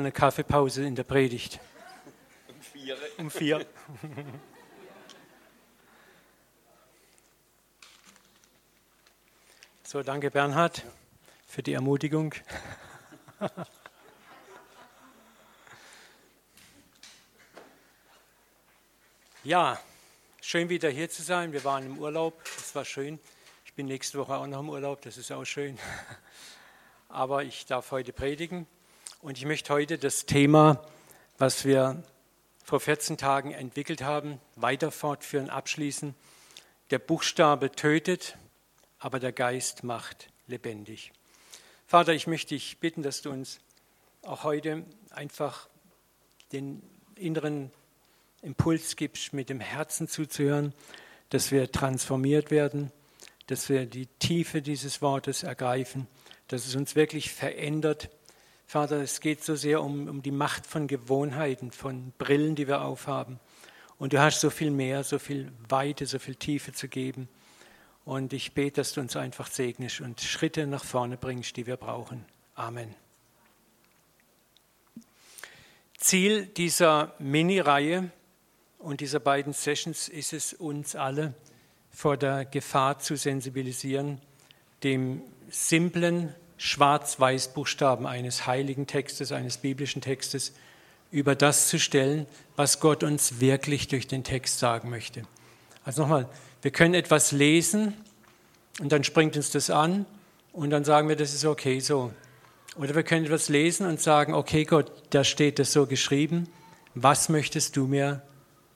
Eine Kaffeepause in der Predigt. Um vier. Um vier. So, danke Bernhard für die Ermutigung. Ja, schön wieder hier zu sein. Wir waren im Urlaub, das war schön. Ich bin nächste Woche auch noch im Urlaub, das ist auch schön. Aber ich darf heute predigen und ich möchte heute das Thema, was wir vor 14 Tagen entwickelt haben, weiter fortführen, abschließen. Der Buchstabe tötet, aber der Geist macht lebendig. Vater, ich möchte dich bitten, dass du uns auch heute einfach den inneren Impuls gibst, mit dem Herzen zuzuhören, dass wir transformiert werden, dass wir die Tiefe dieses Wortes ergreifen, dass es uns wirklich verändert. Vater, es geht so sehr um, um die Macht von Gewohnheiten, von Brillen, die wir aufhaben. Und du hast so viel mehr, so viel Weite, so viel Tiefe zu geben. Und ich bete, dass du uns einfach segnest und Schritte nach vorne bringst, die wir brauchen. Amen. Ziel dieser Mini-Reihe und dieser beiden Sessions ist es, uns alle vor der Gefahr zu sensibilisieren, dem simplen Schwarz-Weiß-Buchstaben eines heiligen Textes, eines biblischen Textes, über das zu stellen, was Gott uns wirklich durch den Text sagen möchte. Also nochmal, wir können etwas lesen und dann springt uns das an und dann sagen wir, das ist okay so. Oder wir können etwas lesen und sagen, okay Gott, da steht das so geschrieben, was möchtest du mir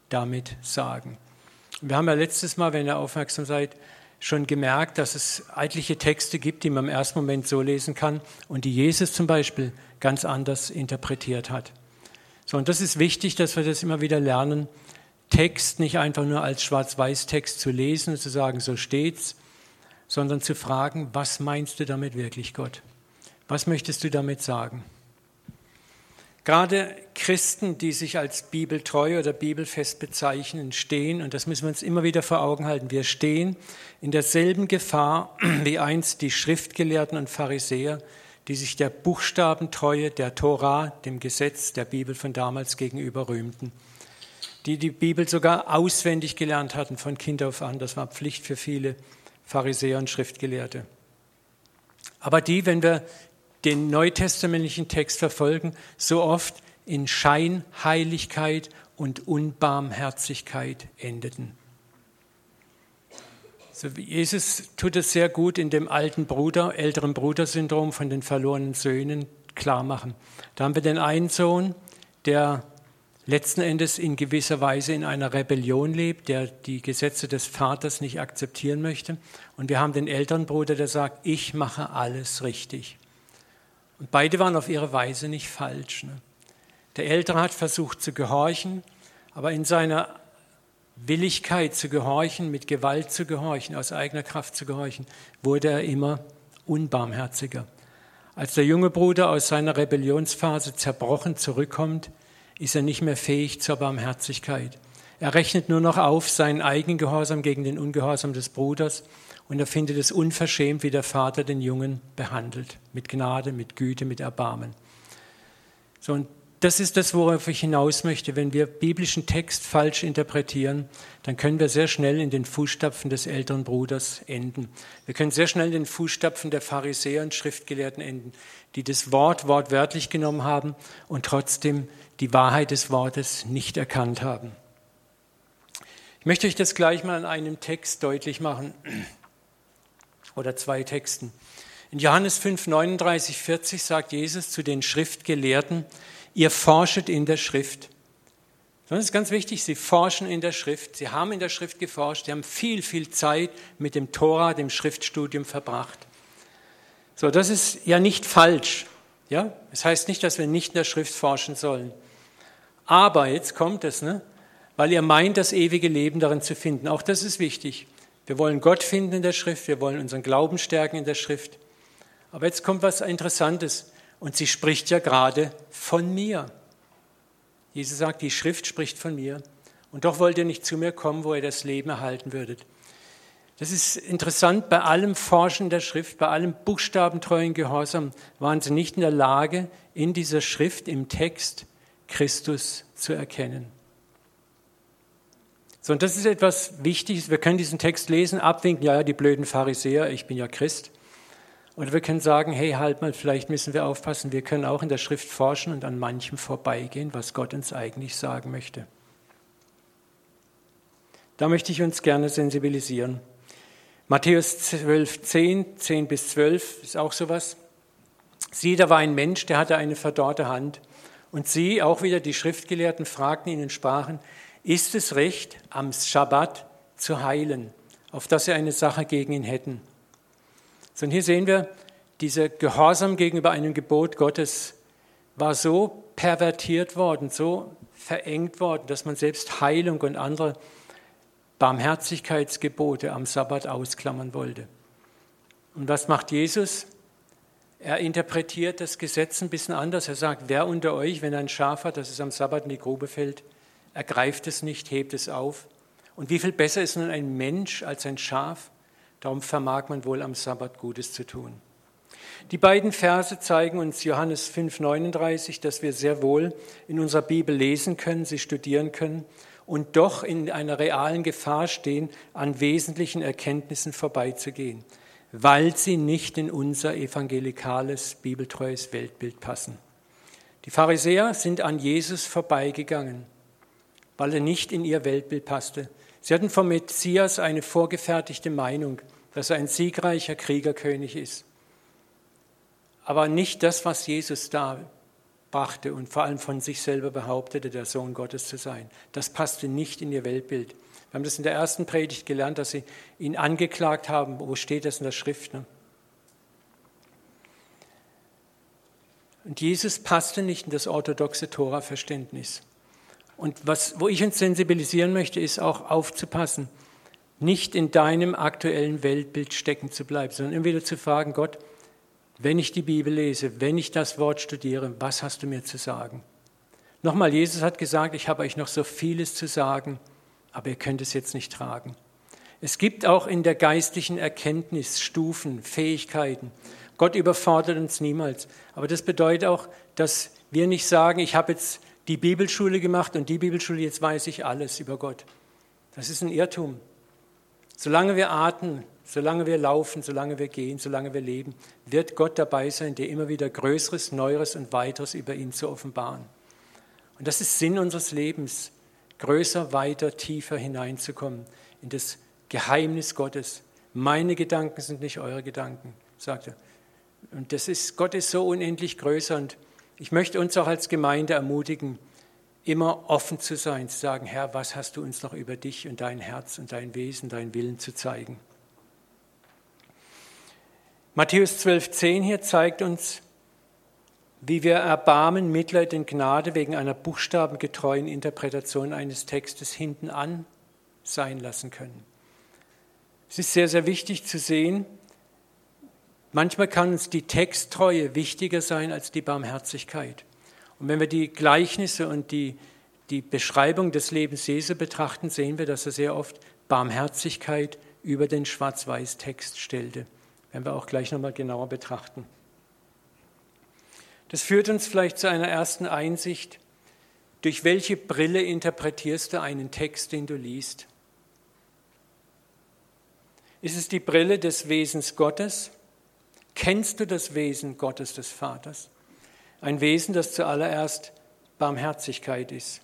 damit sagen? Wir haben ja letztes Mal, wenn ihr aufmerksam seid, schon gemerkt, dass es etliche Texte gibt, die man im ersten Moment so lesen kann und die Jesus zum Beispiel ganz anders interpretiert hat. So, und das ist wichtig, dass wir das immer wieder lernen, Text nicht einfach nur als Schwarz-Weiß-Text zu lesen und zu sagen, so steht's, sondern zu fragen, was meinst du damit wirklich, Gott? Was möchtest du damit sagen? Gerade Christen, die sich als bibeltreu oder bibelfest bezeichnen, stehen, und das müssen wir uns immer wieder vor Augen halten, wir stehen in derselben Gefahr wie einst die Schriftgelehrten und Pharisäer, die sich der Buchstabentreue der Tora, dem Gesetz der Bibel von damals gegenüber rühmten, die die Bibel sogar auswendig gelernt hatten von Kind auf an, das war Pflicht für viele Pharisäer und Schriftgelehrte. Aber die, wenn wir den neutestamentlichen Text verfolgen, so oft in Scheinheiligkeit und Unbarmherzigkeit endeten. So Jesus tut es sehr gut in dem alten Bruder, älteren Brudersyndrom von den verlorenen Söhnen klar machen. Da haben wir den einen Sohn, der letzten Endes in gewisser Weise in einer Rebellion lebt, der die Gesetze des Vaters nicht akzeptieren möchte. Und wir haben den älteren Bruder, der sagt, ich mache alles richtig. Und beide waren auf ihre Weise nicht falsch. Ne? Der Ältere hat versucht zu gehorchen, aber in seiner Willigkeit zu gehorchen, mit Gewalt zu gehorchen, aus eigener Kraft zu gehorchen, wurde er immer unbarmherziger. Als der junge Bruder aus seiner Rebellionsphase zerbrochen zurückkommt, ist er nicht mehr fähig zur Barmherzigkeit. Er rechnet nur noch auf seinen eigenen Gehorsam gegen den Ungehorsam des Bruders und er findet es unverschämt, wie der Vater den Jungen behandelt. Mit Gnade, mit Güte, mit Erbarmen. So, und das ist das, worauf ich hinaus möchte. Wenn wir biblischen Text falsch interpretieren, dann können wir sehr schnell in den Fußstapfen des älteren Bruders enden. Wir können sehr schnell in den Fußstapfen der Pharisäer und Schriftgelehrten enden, die das Wort wortwörtlich genommen haben und trotzdem die Wahrheit des Wortes nicht erkannt haben. Ich möchte euch das gleich mal an einem Text deutlich machen oder zwei Texten. In Johannes 5, 39, 40 sagt Jesus zu den Schriftgelehrten, ihr forschet in der Schrift. Das ist ganz wichtig, sie forschen in der Schrift. Sie haben in der Schrift geforscht, sie haben viel, viel Zeit mit dem Tora, dem Schriftstudium verbracht. So, das ist ja nicht falsch. Ja, das heißt nicht, dass wir nicht in der Schrift forschen sollen. Aber jetzt kommt es, ne? weil ihr meint, das ewige Leben darin zu finden. Auch das ist wichtig. Wir wollen Gott finden in der Schrift, wir wollen unseren Glauben stärken in der Schrift. Aber jetzt kommt was Interessantes. Und sie spricht ja gerade von mir. Jesus sagt, die Schrift spricht von mir. Und doch wollt ihr nicht zu mir kommen, wo ihr das Leben erhalten würdet. Das ist interessant, bei allem Forschen der Schrift, bei allem buchstabentreuen Gehorsam waren sie nicht in der Lage, in dieser Schrift, im Text Christus zu erkennen. So, und das ist etwas Wichtiges. Wir können diesen Text lesen, abwinken, ja, ja, die blöden Pharisäer, ich bin ja Christ. Oder wir können sagen, hey, halt mal, vielleicht müssen wir aufpassen, wir können auch in der Schrift forschen und an manchem vorbeigehen, was Gott uns eigentlich sagen möchte. Da möchte ich uns gerne sensibilisieren. Matthäus 12, 10, 10 bis 12 ist auch sowas. Sieh, da war ein Mensch, der hatte eine verdorrte Hand. Und sie, auch wieder die Schriftgelehrten, fragten ihn und sprachen, ist es recht, am Schabbat zu heilen, auf dass sie eine Sache gegen ihn hätten? So, und hier sehen wir, dieser Gehorsam gegenüber einem Gebot Gottes war so pervertiert worden, so verengt worden, dass man selbst Heilung und andere Barmherzigkeitsgebote am Sabbat ausklammern wollte. Und was macht Jesus? Er interpretiert das Gesetz ein bisschen anders. Er sagt, wer unter euch, wenn er ein Schaf hat, das es am Sabbat in die Grube fällt, ergreift es nicht, hebt es auf. Und wie viel besser ist nun ein Mensch als ein Schaf? Darum vermag man wohl am Sabbat Gutes zu tun. Die beiden Verse zeigen uns Johannes 5,39, dass wir sehr wohl in unserer Bibel lesen können, sie studieren können und doch in einer realen Gefahr stehen, an wesentlichen Erkenntnissen vorbeizugehen, weil sie nicht in unser evangelikales, bibeltreues Weltbild passen. Die Pharisäer sind an Jesus vorbeigegangen, weil er nicht in ihr Weltbild passte. Sie hatten vom Messias eine vorgefertigte Meinung, dass er ein siegreicher Kriegerkönig ist. Aber nicht das, was Jesus da brachte und vor allem von sich selber behauptete, der Sohn Gottes zu sein. Das passte nicht in ihr Weltbild. Wir haben das in der ersten Predigt gelernt, dass sie ihn angeklagt haben. Wo steht das in der Schrift? Ne? Und Jesus passte nicht in das orthodoxe Tora-Verständnis. Und was, wo ich uns sensibilisieren möchte, ist auch aufzupassen, nicht in deinem aktuellen Weltbild stecken zu bleiben, sondern immer wieder zu fragen, Gott, wenn ich die Bibel lese, wenn ich das Wort studiere, was hast du mir zu sagen? Nochmal, Jesus hat gesagt, ich habe euch noch so vieles zu sagen, aber ihr könnt es jetzt nicht tragen. Es gibt auch in der geistlichen Erkenntnis Stufen, Fähigkeiten. Gott überfordert uns niemals. Aber das bedeutet auch, dass wir nicht sagen, ich habe jetzt die Bibelschule gemacht und die Bibelschule, jetzt weiß ich alles über Gott. Das ist ein Irrtum. Solange wir atmen, Solange wir laufen, solange wir gehen, solange wir leben, wird Gott dabei sein, dir immer wieder Größeres, Neueres und Weiteres über ihn zu offenbaren. Und das ist Sinn unseres Lebens, größer, weiter, tiefer hineinzukommen in das Geheimnis Gottes. Meine Gedanken sind nicht eure Gedanken, sagt er. Und das ist, Gott ist so unendlich größer und ich möchte uns auch als Gemeinde ermutigen, immer offen zu sein, zu sagen, Herr, was hast du uns noch über dich und dein Herz und dein Wesen, dein Willen zu zeigen? Matthäus 12,10 hier zeigt uns, wie wir Erbarmen, Mitleid und Gnade wegen einer buchstabengetreuen Interpretation eines Textes hinten an sein lassen können. Es ist sehr, sehr wichtig zu sehen, manchmal kann uns die Texttreue wichtiger sein als die Barmherzigkeit. Und wenn wir die Gleichnisse und die, die Beschreibung des Lebens Jesu betrachten, sehen wir, dass er sehr oft Barmherzigkeit über den Schwarz-Weiß-Text stellte werden wir auch gleich nochmal genauer betrachten. Das führt uns vielleicht zu einer ersten Einsicht. Durch welche Brille interpretierst du einen Text, den du liest? Ist es die Brille des Wesens Gottes? Kennst du das Wesen Gottes des Vaters? Ein Wesen, das zuallererst Barmherzigkeit ist.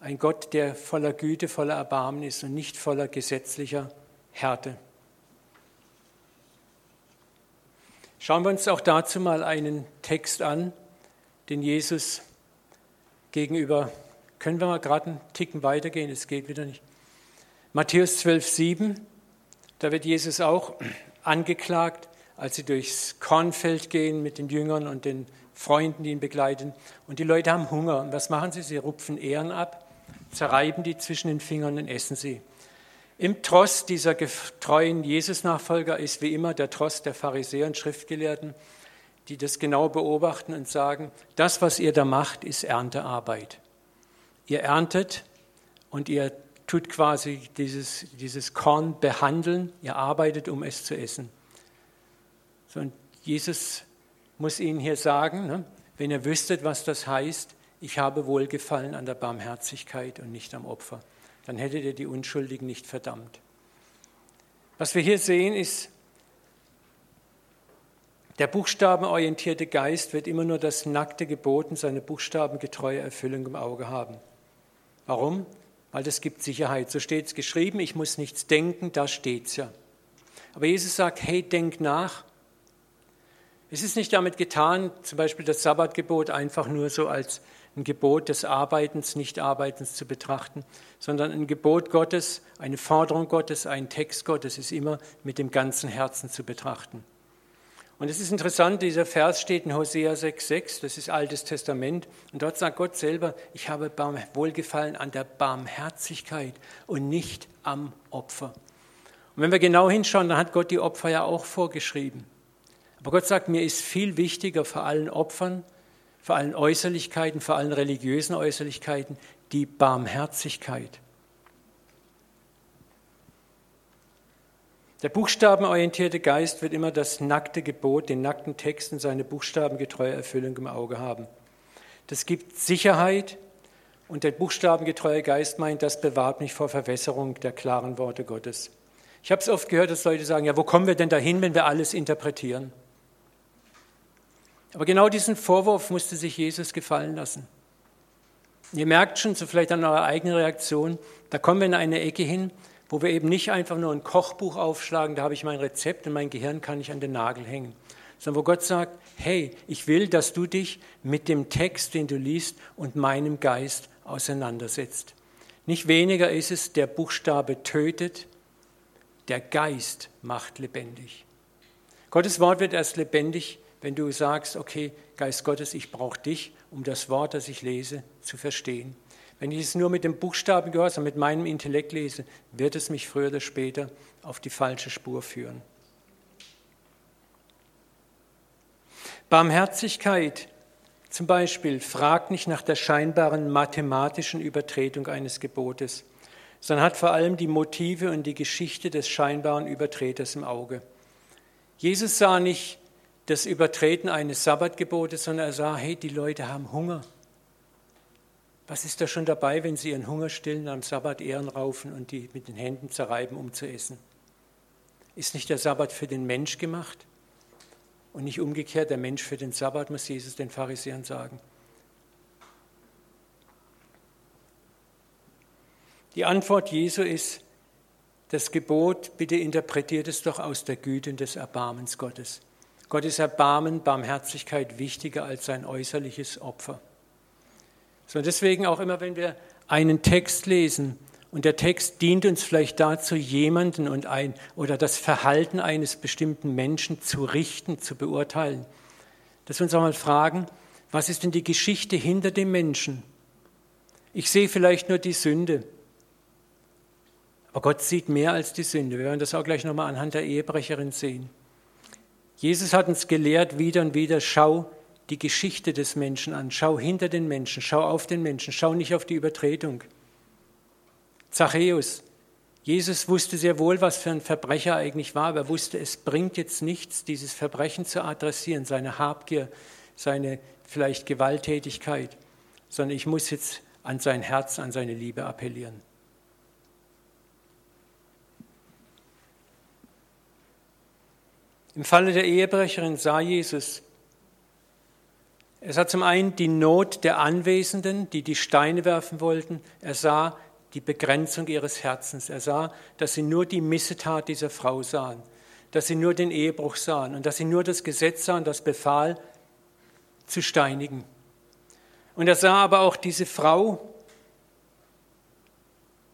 Ein Gott, der voller Güte, voller Erbarmen ist und nicht voller gesetzlicher Härte. Schauen wir uns auch dazu mal einen Text an, den Jesus gegenüber, können wir mal gerade einen Ticken weitergehen, es geht wieder nicht. Matthäus 12, 7, da wird Jesus auch angeklagt, als sie durchs Kornfeld gehen mit den Jüngern und den Freunden, die ihn begleiten. Und die Leute haben Hunger. Und was machen sie? Sie rupfen Ehren ab, zerreiben die zwischen den Fingern und essen sie. Im Trost dieser getreuen Jesus-Nachfolger ist wie immer der Trost der Pharisäer und Schriftgelehrten, die das genau beobachten und sagen, das, was ihr da macht, ist Erntearbeit. Ihr erntet und ihr tut quasi dieses, dieses Korn behandeln, ihr arbeitet, um es zu essen. Und Jesus muss ihnen hier sagen, ne, wenn ihr wüsstet, was das heißt, ich habe Wohlgefallen an der Barmherzigkeit und nicht am Opfer, dann hättet ihr die Unschuldigen nicht verdammt. Was wir hier sehen, ist, der buchstabenorientierte Geist wird immer nur das nackte Gebot seine buchstabengetreue Erfüllung im Auge haben. Warum? Weil das gibt Sicherheit. So steht es geschrieben, ich muss nichts denken, da steht es ja. Aber Jesus sagt, hey, denk nach. Es ist nicht damit getan, zum Beispiel das Sabbatgebot einfach nur so als ein Gebot des Arbeitens, Nicht-Arbeitens zu betrachten, sondern ein Gebot Gottes, eine Forderung Gottes, ein Text Gottes ist immer mit dem ganzen Herzen zu betrachten. Und es ist interessant, dieser Vers steht in Hosea 6,6, das ist Altes Testament. Und dort sagt Gott selber, ich habe Wohlgefallen an der Barmherzigkeit und nicht am Opfer. Und wenn wir genau hinschauen, dann hat Gott die Opfer ja auch vorgeschrieben. Aber Gott sagt, mir ist viel wichtiger vor allen Opfern, vor allen Äußerlichkeiten, vor allen religiösen Äußerlichkeiten, die Barmherzigkeit. Der buchstabenorientierte Geist wird immer das nackte Gebot, den nackten Text und seine buchstabengetreue Erfüllung im Auge haben. Das gibt Sicherheit und der buchstabengetreue Geist meint, das bewahrt mich vor Verwässerung der klaren Worte Gottes. Ich habe es oft gehört, dass Leute sagen, ja, wo kommen wir denn dahin, wenn wir alles interpretieren? Aber genau diesen Vorwurf musste sich Jesus gefallen lassen. Ihr merkt schon, so vielleicht an eurer eigenen Reaktion, da kommen wir in eine Ecke hin, wo wir eben nicht einfach nur ein Kochbuch aufschlagen, da habe ich mein Rezept und mein Gehirn kann ich an den Nagel hängen, sondern wo Gott sagt, hey, ich will, dass du dich mit dem Text, den du liest, und meinem Geist auseinandersetzt. Nicht weniger ist es, der Buchstabe tötet, der Geist macht lebendig. Gottes Wort wird erst lebendig, wenn du sagst, okay, Geist Gottes, ich brauche dich, um das Wort, das ich lese, zu verstehen. Wenn ich es nur mit dem Buchstaben Buchstabengehorsam, mit meinem Intellekt lese, wird es mich früher oder später auf die falsche Spur führen. Barmherzigkeit zum Beispiel fragt nicht nach der scheinbaren mathematischen Übertretung eines Gebotes, sondern hat vor allem die Motive und die Geschichte des scheinbaren Übertreters im Auge. Jesus sah nicht das Übertreten eines Sabbatgebotes, sondern er sah, hey, die Leute haben Hunger. Was ist da schon dabei, wenn sie ihren Hunger stillen, am Sabbat Ehren raufen und die mit den Händen zerreiben, um zu essen? Ist nicht der Sabbat für den Mensch gemacht? Und nicht umgekehrt, der Mensch für den Sabbat, muss Jesus den Pharisäern sagen. Die Antwort Jesu ist, das Gebot, bitte interpretiert es doch aus der Güte und des Erbarmens Gottes. Gottes Erbarmen, Barmherzigkeit wichtiger als sein äußerliches Opfer. So, deswegen auch immer, wenn wir einen Text lesen und der Text dient uns vielleicht dazu, jemanden und ein oder das Verhalten eines bestimmten Menschen zu richten, zu beurteilen, dass wir uns auch mal fragen, was ist denn die Geschichte hinter dem Menschen? Ich sehe vielleicht nur die Sünde. Aber Gott sieht mehr als die Sünde. Wir werden das auch gleich nochmal anhand der Ehebrecherin sehen. Jesus hat uns gelehrt wieder und wieder, schau die Geschichte des Menschen an. Schau hinter den Menschen, schau auf den Menschen, schau nicht auf die Übertretung. Zachäus, Jesus wusste sehr wohl, was für ein Verbrecher eigentlich war, aber er wusste, es bringt jetzt nichts, dieses Verbrechen zu adressieren, seine Habgier, seine vielleicht Gewalttätigkeit, sondern ich muss jetzt an sein Herz, an seine Liebe appellieren. Im Falle der Ehebrecherin sah Jesus, es hat zum einen die Not der Anwesenden, die die Steine werfen wollten. Er sah die Begrenzung ihres Herzens. Er sah, dass sie nur die Missetat dieser Frau sahen, dass sie nur den Ehebruch sahen und dass sie nur das Gesetz sahen, das befahl, zu steinigen. Und er sah aber auch diese Frau,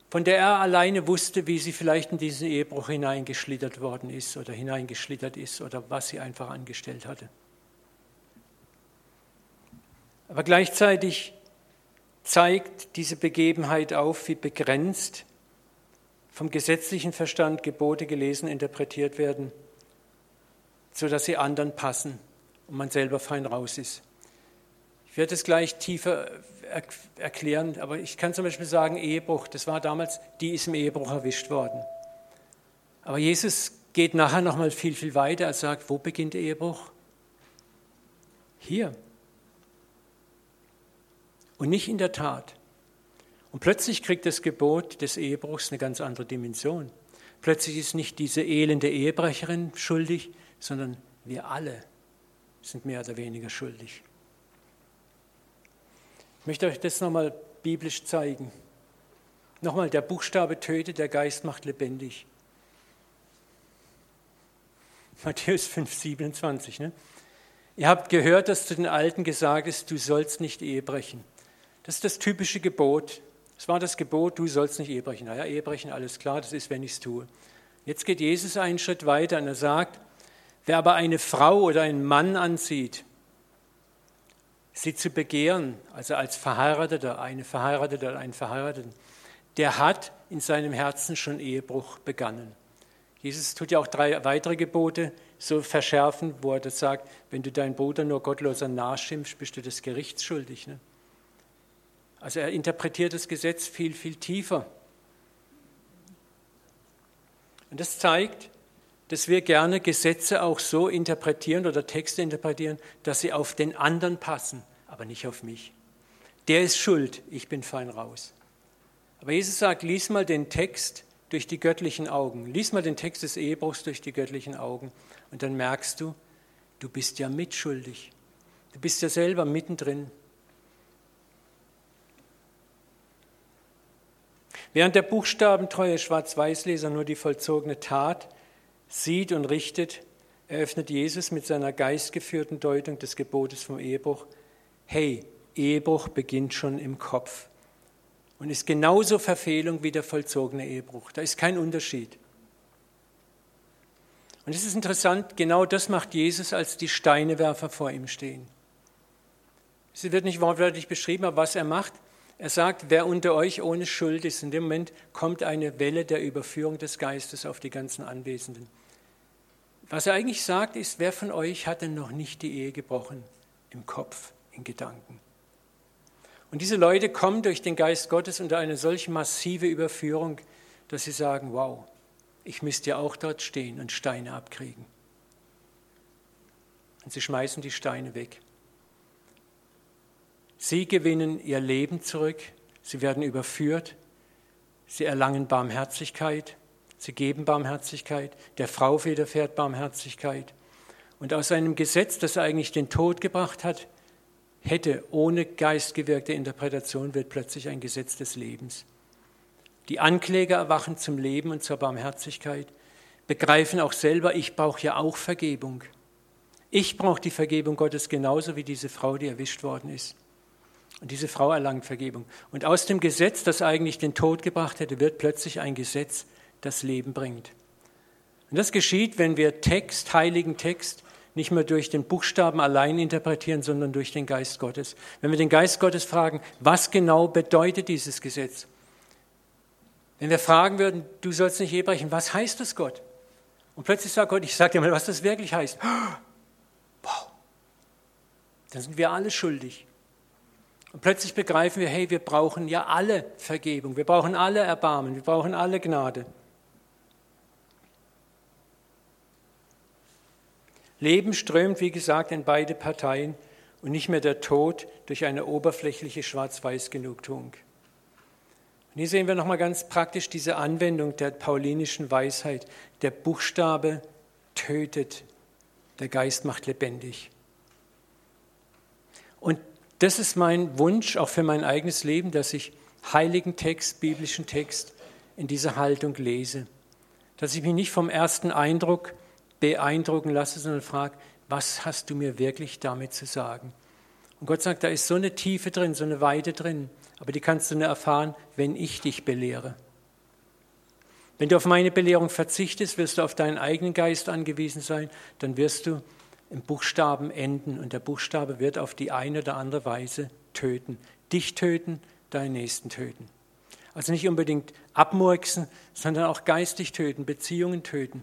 von der er alleine wusste, wie sie vielleicht in diesen Ehebruch hineingeschlittert worden ist oder hineingeschlittert ist oder was sie einfach angestellt hatte. Aber gleichzeitig zeigt diese Begebenheit auf, wie begrenzt vom gesetzlichen Verstand Gebote gelesen, interpretiert werden, sodass sie anderen passen und man selber fein raus ist. Ich werde es gleich tiefer erklären, aber ich kann zum Beispiel sagen, Ehebruch, das war damals, die ist im Ehebruch erwischt worden. Aber Jesus geht nachher nochmal viel, viel weiter. Er sagt, wo beginnt der Ehebruch? Hier. Und nicht in der Tat. Und plötzlich kriegt das Gebot des Ehebruchs eine ganz andere Dimension. Plötzlich ist nicht diese elende Ehebrecherin schuldig, sondern wir alle sind mehr oder weniger schuldig. Ich möchte euch das nochmal biblisch zeigen. Nochmal, der Buchstabe tötet, der Geist macht lebendig. Matthäus 5, 27. Ne? Ihr habt gehört, dass zu den Alten gesagt ist, du sollst nicht Ehe brechen. Das ist das typische Gebot. Es war das Gebot, du sollst nicht Ehe brechen. Naja, Ehe brechen, alles klar, das ist, wenn ich es tue. Jetzt geht Jesus einen Schritt weiter und er sagt, wer aber eine Frau oder einen Mann ansieht, sie zu begehren, also als Verheirateter, eine Verheiratete oder einen Verheirateten, der hat in seinem Herzen schon Ehebruch begangen. Jesus tut ja auch drei weitere Gebote so verschärfen, wo er das sagt, wenn du deinen Bruder nur gottloser nachschimpfst, bist du des Gerichts schuldig. Ne? Also er interpretiert das Gesetz viel, viel tiefer. Und das zeigt, dass wir gerne Gesetze auch so interpretieren oder Texte interpretieren, dass sie auf den anderen passen, aber nicht auf mich. Der ist schuld, ich bin fein raus. Aber Jesus sagt, lies mal den Text durch die göttlichen Augen. Lies mal den Text des Ehebruchs durch die göttlichen Augen und dann merkst du, du bist ja mitschuldig. Du bist ja selber mittendrin. Während der buchstabentreue Schwarz-Weiß-Leser nur die vollzogene Tat sieht und richtet, eröffnet Jesus mit seiner geistgeführten Deutung des Gebotes vom Ehebruch, hey, Ehebruch beginnt schon im Kopf und ist genauso Verfehlung wie der vollzogene Ehebruch. Da ist kein Unterschied. Und es ist interessant, genau das macht Jesus, als die Steinewerfer vor ihm stehen. Es wird nicht wortwörtlich beschrieben, aber was er macht, er sagt, wer unter euch ohne Schuld ist, in dem Moment kommt eine Welle der Überführung des Geistes auf die ganzen Anwesenden. Was er eigentlich sagt, ist, wer von euch hat denn noch nicht die Ehe gebrochen? Im Kopf, in Gedanken. Und diese Leute kommen durch den Geist Gottes unter eine solch massive Überführung, dass sie sagen, wow, ich müsste ja auch dort stehen und Steine abkriegen. Und sie schmeißen die Steine weg. Sie gewinnen ihr Leben zurück, sie werden überführt, sie erlangen Barmherzigkeit, sie geben Barmherzigkeit, der Frau widerfährt Barmherzigkeit. Und aus einem Gesetz, das eigentlich den Tod gebracht hat, hätte ohne geistgewirkte Interpretation wird plötzlich ein Gesetz des Lebens. Die Ankläger erwachen zum Leben und zur Barmherzigkeit, begreifen auch selber, ich brauche ja auch Vergebung. Ich brauche die Vergebung Gottes genauso wie diese Frau, die erwischt worden ist. Und diese Frau erlangt Vergebung. Und aus dem Gesetz, das eigentlich den Tod gebracht hätte, wird plötzlich ein Gesetz, das Leben bringt. Und das geschieht, wenn wir Text, heiligen Text, nicht mehr durch den Buchstaben allein interpretieren, sondern durch den Geist Gottes. Wenn wir den Geist Gottes fragen, was genau bedeutet dieses Gesetz? Wenn wir fragen würden, du sollst nicht Ehe was heißt das Gott? Und plötzlich sagt Gott, ich sage dir mal, was das wirklich heißt. Wow. Dann sind wir alle schuldig. Und plötzlich begreifen wir, hey, wir brauchen ja alle Vergebung, wir brauchen alle Erbarmen, wir brauchen alle Gnade. Leben strömt, wie gesagt, in beide Parteien und nicht mehr der Tod durch eine oberflächliche Schwarz-Weiß-Genugtuung. Und hier sehen wir nochmal ganz praktisch diese Anwendung der paulinischen Weisheit. Der Buchstabe tötet, der Geist macht lebendig. Das ist mein Wunsch auch für mein eigenes Leben, dass ich heiligen Text, biblischen Text in dieser Haltung lese. Dass ich mich nicht vom ersten Eindruck beeindrucken lasse, sondern frage, was hast du mir wirklich damit zu sagen? Und Gott sagt, da ist so eine Tiefe drin, so eine Weite drin, aber die kannst du nur erfahren, wenn ich dich belehre. Wenn du auf meine Belehrung verzichtest, wirst du auf deinen eigenen Geist angewiesen sein, dann wirst du im Buchstaben enden und der Buchstabe wird auf die eine oder andere Weise töten. Dich töten, deinen Nächsten töten. Also nicht unbedingt abmurksen, sondern auch geistig töten, Beziehungen töten.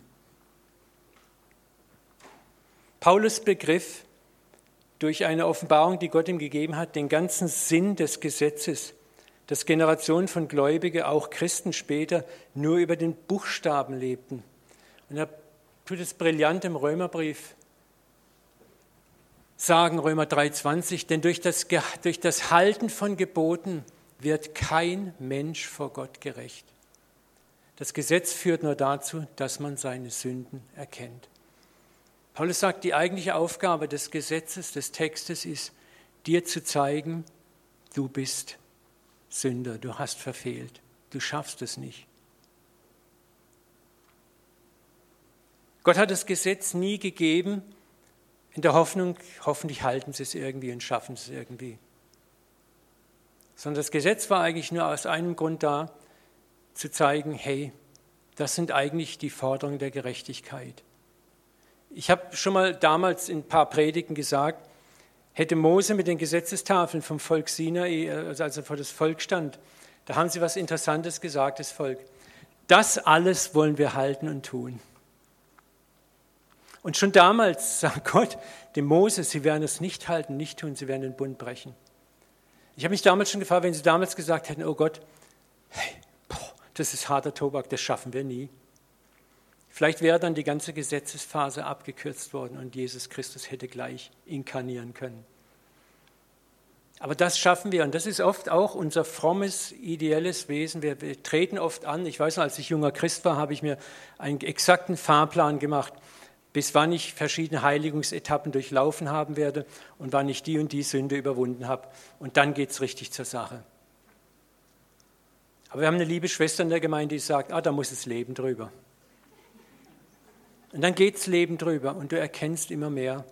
Paulus Begriff, durch eine Offenbarung, die Gott ihm gegeben hat, den ganzen Sinn des Gesetzes, dass Generationen von Gläubigen, auch Christen später, nur über den Buchstaben lebten. Und er tut es brillant im Römerbrief sagen, Römer 3,20, denn durch das, durch das Halten von Geboten wird kein Mensch vor Gott gerecht. Das Gesetz führt nur dazu, dass man seine Sünden erkennt. Paulus sagt, die eigentliche Aufgabe des Gesetzes, des Textes ist, dir zu zeigen, du bist Sünder, du hast verfehlt, du schaffst es nicht. Gott hat das Gesetz nie gegeben in der Hoffnung, hoffentlich halten sie es irgendwie und schaffen es irgendwie. Sondern das Gesetz war eigentlich nur aus einem Grund da, zu zeigen, hey, das sind eigentlich die Forderungen der Gerechtigkeit. Ich habe schon mal damals in ein paar Predigten gesagt, hätte Mose mit den Gesetzestafeln vom Volk Sinai, also, vor das Volk stand, da haben sie was Interessantes gesagt, das Volk. Das alles wollen wir halten und tun. Und schon damals sagt Gott dem Mose, sie werden es nicht halten, nicht tun, sie werden den Bund brechen. Ich habe mich damals schon gefragt, wenn sie damals gesagt hätten, oh Gott, hey, boah, das ist harter Tobak, das schaffen wir nie. Vielleicht wäre dann die ganze Gesetzesphase abgekürzt worden und Jesus Christus hätte gleich inkarnieren können. Aber das schaffen wir und das ist oft auch unser frommes, ideelles Wesen. Wir, wir treten oft an. Ich weiß noch, als ich junger Christ war, habe ich mir einen exakten Fahrplan gemacht, bis wann ich verschiedene Heiligungsetappen durchlaufen haben werde und wann ich die und die Sünde überwunden habe. Und dann geht es richtig zur Sache. Aber wir haben eine liebe Schwester in der Gemeinde, die sagt, ah, da muss das Leben drüber. Und dann geht das Leben drüber und du erkennst immer mehr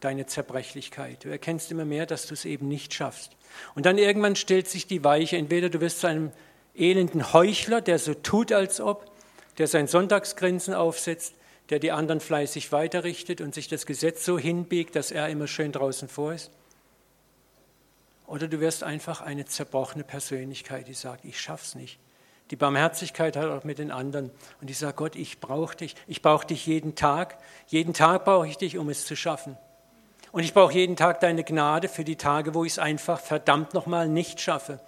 deine Zerbrechlichkeit. Du erkennst immer mehr, dass du es eben nicht schaffst. Und dann irgendwann stellt sich die Weiche, entweder du wirst zu einem elenden Heuchler, der so tut, als ob, der sein Sonntagsgrinsen aufsetzt, der die anderen fleißig weiterrichtet und sich das Gesetz so hinbiegt, dass er immer schön draußen vor ist. Oder du wirst einfach eine zerbrochene Persönlichkeit, die sagt, ich schaff's nicht. Die Barmherzigkeit hat auch mit den anderen. Und ich sage, Gott, ich brauche dich. Ich brauche dich jeden Tag. Jeden Tag brauche ich dich, um es zu schaffen. Und ich brauche jeden Tag deine Gnade für die Tage, wo ich es einfach verdammt nochmal nicht schaffe.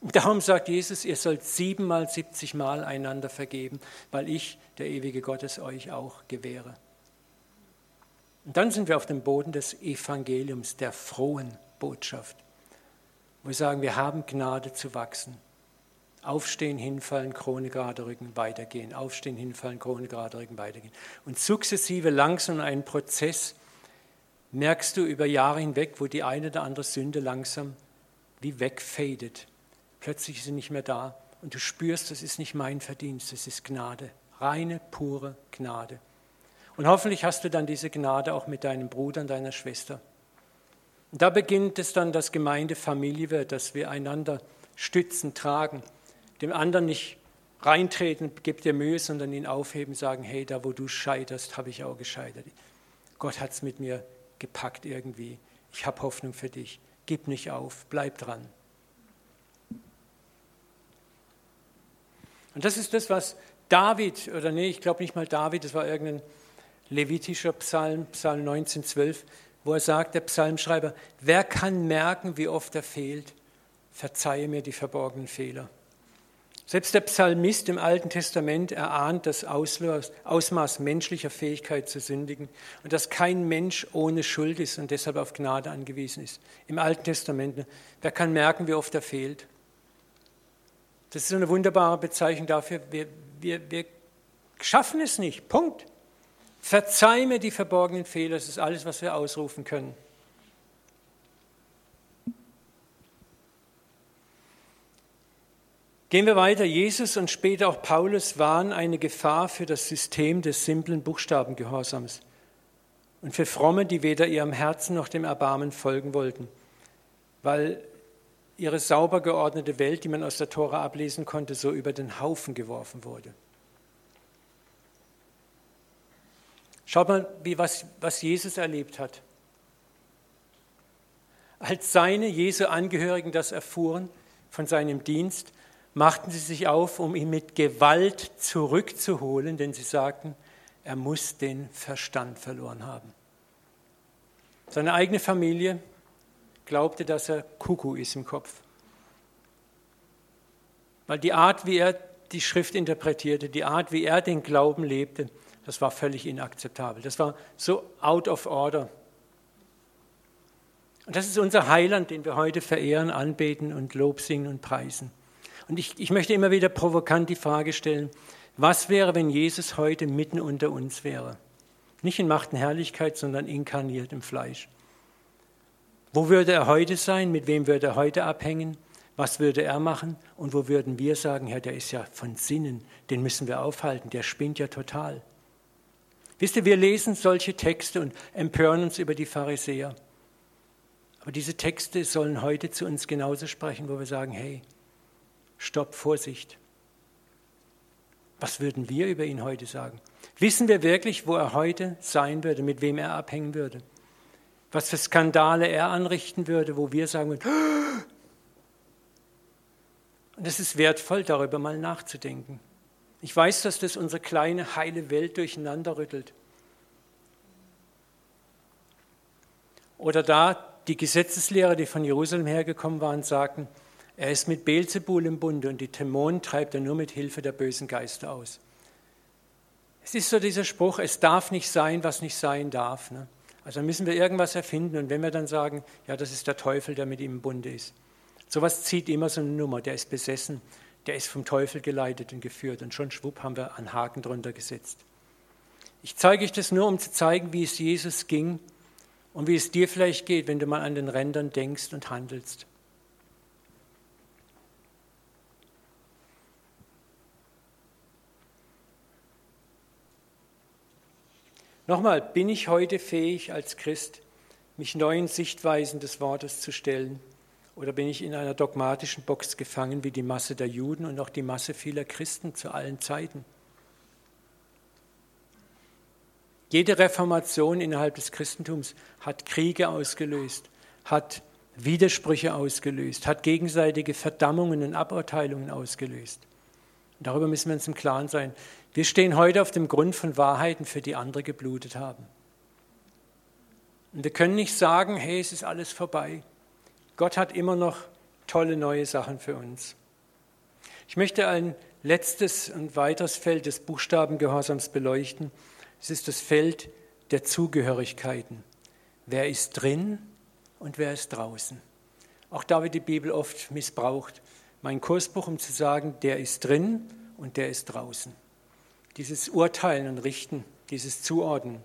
Darum sagt Jesus, ihr sollt siebenmal, siebzigmal einander vergeben, weil ich, der ewige Gott, es euch auch gewähre. Und dann sind wir auf dem Boden des Evangeliums, der frohen Botschaft, wo wir sagen, wir haben Gnade zu wachsen. Aufstehen, hinfallen, Krone gerade rücken, weitergehen. Aufstehen, hinfallen, Krone gerade rücken, weitergehen. Und sukzessive, langsam einen Prozess merkst du über Jahre hinweg, wo die eine oder andere Sünde langsam wie wegfadet. Plötzlich ist sie nicht mehr da und du spürst, das ist nicht mein Verdienst, das ist Gnade. Reine, pure Gnade. Und hoffentlich hast du dann diese Gnade auch mit deinem Bruder und deiner Schwester. Und da beginnt es dann, dass Gemeinde Familie wird, dass wir einander stützen, tragen dem anderen nicht reintreten, gib dir Mühe, sondern ihn aufheben, sagen, hey, da wo du scheiterst, habe ich auch gescheitert. Gott hat es mit mir gepackt irgendwie. Ich habe Hoffnung für dich. Gib nicht auf, bleib dran. Und das ist das, was David, oder nee, ich glaube nicht mal David, das war irgendein levitischer Psalm, Psalm 19, 12, wo er sagt, der Psalmschreiber, wer kann merken, wie oft er fehlt? Verzeihe mir die verborgenen Fehler. Selbst der Psalmist im Alten Testament erahnt das Ausmaß menschlicher Fähigkeit zu sündigen und dass kein Mensch ohne Schuld ist und deshalb auf Gnade angewiesen ist. Im Alten Testament, wer kann merken, wie oft er fehlt? Das ist eine wunderbare Bezeichnung dafür, wir, wir, wir schaffen es nicht. Punkt. Verzeih mir die verborgenen Fehler, das ist alles, was wir ausrufen können. Gehen wir weiter. Jesus und später auch Paulus waren eine Gefahr für das System des simplen Buchstabengehorsams und für Fromme, die weder ihrem Herzen noch dem Erbarmen folgen wollten, weil ihre sauber geordnete Welt, die man aus der Tora ablesen konnte, so über den Haufen geworfen wurde. Schaut mal, wie was, was Jesus erlebt hat. Als seine Jesu Angehörigen das erfuhren von seinem Dienst, machten sie sich auf, um ihn mit Gewalt zurückzuholen, denn sie sagten, er muss den Verstand verloren haben. Seine eigene Familie glaubte, dass er Kuckuck ist im Kopf. Weil die Art, wie er die Schrift interpretierte, die Art, wie er den Glauben lebte, das war völlig inakzeptabel. Das war so out of order. Und das ist unser Heiland, den wir heute verehren, anbeten und Lob singen und preisen. Und ich, ich möchte immer wieder provokant die Frage stellen, was wäre, wenn Jesus heute mitten unter uns wäre? Nicht in Macht und Herrlichkeit, sondern inkarniert im Fleisch. Wo würde er heute sein? Mit wem würde er heute abhängen? Was würde er machen? Und wo würden wir sagen, Herr, der ist ja von Sinnen, den müssen wir aufhalten, der spinnt ja total. Wisst ihr, wir lesen solche Texte und empören uns über die Pharisäer. Aber diese Texte sollen heute zu uns genauso sprechen, wo wir sagen, hey, stopp, Vorsicht. Was würden wir über ihn heute sagen? Wissen wir wirklich, wo er heute sein würde, mit wem er abhängen würde? Was für Skandale er anrichten würde, wo wir sagen würden, und es ist wertvoll, darüber mal nachzudenken. Ich weiß, dass das unsere kleine, heile Welt durcheinander rüttelt. Oder da die Gesetzeslehrer, die von Jerusalem hergekommen waren, sagten, er ist mit Beelzebul im Bunde und die Dämonen treibt er nur mit Hilfe der bösen Geister aus. Es ist so dieser Spruch, es darf nicht sein, was nicht sein darf. Ne? Also müssen wir irgendwas erfinden und wenn wir dann sagen, ja, das ist der Teufel, der mit ihm im Bunde ist. Sowas zieht immer so eine Nummer, der ist besessen, der ist vom Teufel geleitet und geführt und schon schwupp haben wir einen Haken drunter gesetzt. Ich zeige euch das nur, um zu zeigen, wie es Jesus ging, und wie es dir vielleicht geht, wenn du mal an den Rändern denkst und handelst. Nochmal, bin ich heute fähig als Christ, mich neuen Sichtweisen des Wortes zu stellen? Oder bin ich in einer dogmatischen Box gefangen wie die Masse der Juden und auch die Masse vieler Christen zu allen Zeiten? Jede Reformation innerhalb des Christentums hat Kriege ausgelöst, hat Widersprüche ausgelöst, hat gegenseitige Verdammungen und Aburteilungen ausgelöst. Darüber müssen wir uns im Klaren sein. Wir stehen heute auf dem Grund von Wahrheiten, für die andere geblutet haben. Und wir können nicht sagen, hey, es ist alles vorbei. Gott hat immer noch tolle neue Sachen für uns. Ich möchte ein letztes und weiteres Feld des Buchstabengehorsams beleuchten. Es ist das Feld der Zugehörigkeiten. Wer ist drin und wer ist draußen? Auch da wird die Bibel oft missbraucht. Mein Kursbuch, um zu sagen, der ist drin und der ist draußen. Dieses Urteilen und Richten, dieses Zuordnen.